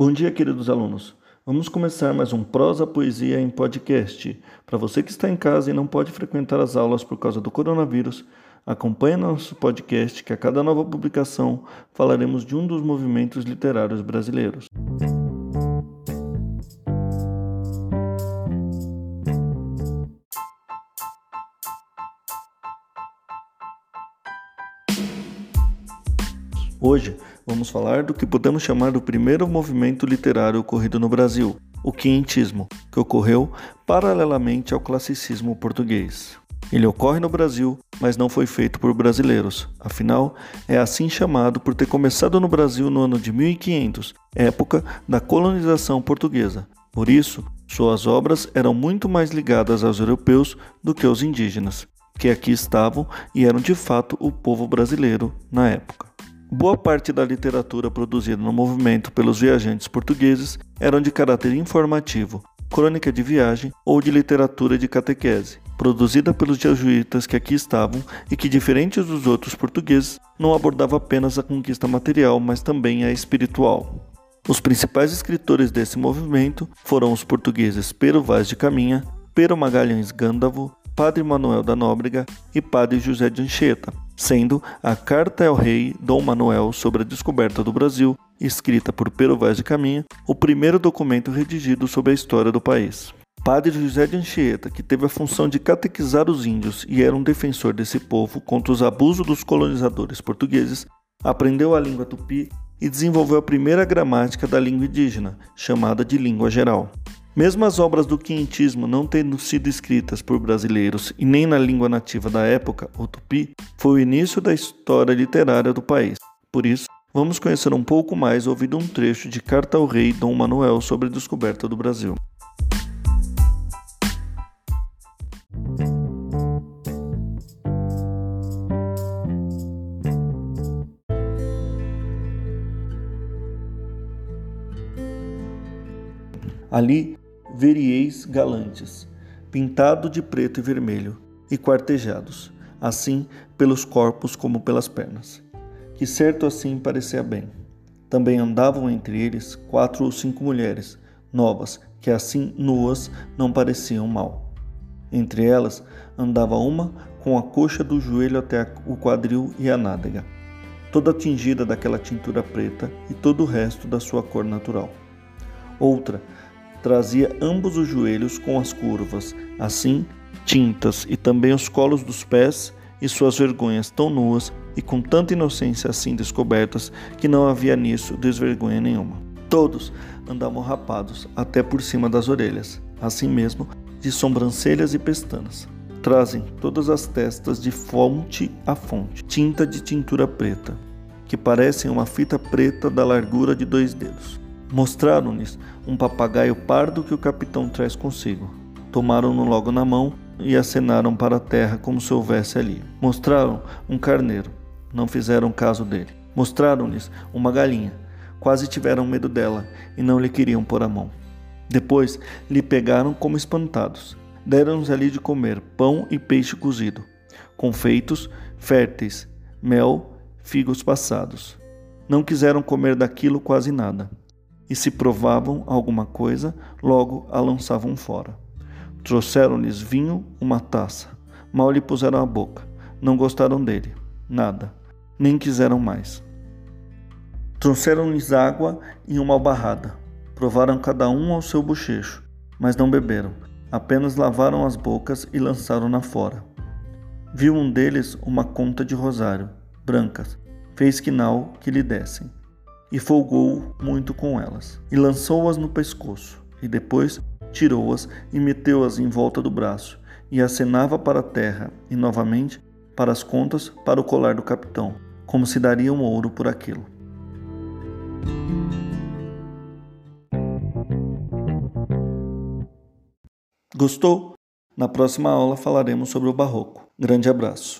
Bom dia, queridos alunos. Vamos começar mais um Prosa Poesia em podcast. Para você que está em casa e não pode frequentar as aulas por causa do coronavírus, acompanhe nosso podcast que a cada nova publicação falaremos de um dos movimentos literários brasileiros. Hoje vamos falar do que podemos chamar do primeiro movimento literário ocorrido no Brasil, o quinhentismo, que ocorreu paralelamente ao classicismo português. Ele ocorre no Brasil, mas não foi feito por brasileiros, afinal, é assim chamado por ter começado no Brasil no ano de 1500, época da colonização portuguesa. Por isso, suas obras eram muito mais ligadas aos europeus do que aos indígenas, que aqui estavam e eram de fato o povo brasileiro na época. Boa parte da literatura produzida no movimento pelos viajantes portugueses eram de caráter informativo, crônica de viagem ou de literatura de catequese, produzida pelos jesuítas que aqui estavam e que, diferentes dos outros portugueses, não abordava apenas a conquista material, mas também a espiritual. Os principais escritores desse movimento foram os portugueses Pero Vaz de Caminha, Pero Magalhães Gândavo, Padre Manuel da Nóbrega e Padre José de Anchieta, sendo a Carta ao Rei Dom Manuel sobre a descoberta do Brasil, escrita por Pero Vaz de Caminha, o primeiro documento redigido sobre a história do país. Padre José de Anchieta, que teve a função de catequizar os índios e era um defensor desse povo contra os abusos dos colonizadores portugueses, aprendeu a língua tupi e desenvolveu a primeira gramática da língua indígena, chamada de língua geral. Mesmo as obras do quinhentismo não tendo sido escritas por brasileiros e nem na língua nativa da época, o tupi, foi o início da história literária do país. Por isso, vamos conhecer um pouco mais ouvindo um trecho de Carta ao Rei Dom Manuel sobre a descoberta do Brasil. Ali verieis galantes, pintado de preto e vermelho, e quartejados, assim pelos corpos como pelas pernas, que certo assim parecia bem. Também andavam entre eles quatro ou cinco mulheres, novas, que assim nuas não pareciam mal. Entre elas andava uma com a coxa do joelho até o quadril e a nádega, toda tingida daquela tintura preta e todo o resto da sua cor natural. Outra trazia ambos os joelhos com as curvas, assim tintas, e também os colos dos pés e suas vergonhas tão nuas e com tanta inocência assim descobertas que não havia nisso desvergonha nenhuma. Todos andavam rapados até por cima das orelhas, assim mesmo de sobrancelhas e pestanas. Trazem todas as testas de fonte a fonte, tinta de tintura preta, que parecem uma fita preta da largura de dois dedos. Mostraram-lhes um papagaio pardo que o capitão traz consigo. Tomaram-no logo na mão e acenaram para a terra como se houvesse ali. Mostraram um carneiro, não fizeram caso dele. Mostraram-lhes uma galinha, quase tiveram medo dela e não lhe queriam pôr a mão. Depois lhe pegaram como espantados. Deram-nos ali de comer pão e peixe cozido, confeitos, férteis, mel, figos passados. Não quiseram comer daquilo quase nada e se provavam alguma coisa, logo a lançavam fora. Trouxeram-lhes vinho, uma taça. Mal lhe puseram a boca. Não gostaram dele, nada, nem quiseram mais. Trouxeram-lhes água em uma barrada. Provaram cada um ao seu bochecho, mas não beberam. Apenas lavaram as bocas e lançaram-na fora. Viu um deles uma conta de rosário, brancas. Fez quinal que lhe dessem e folgou muito com elas, e lançou-as no pescoço, e depois tirou-as e meteu-as em volta do braço, e acenava para a terra, e novamente para as contas para o colar do capitão, como se daria um ouro por aquilo. Gostou? Na próxima aula falaremos sobre o barroco. Grande abraço.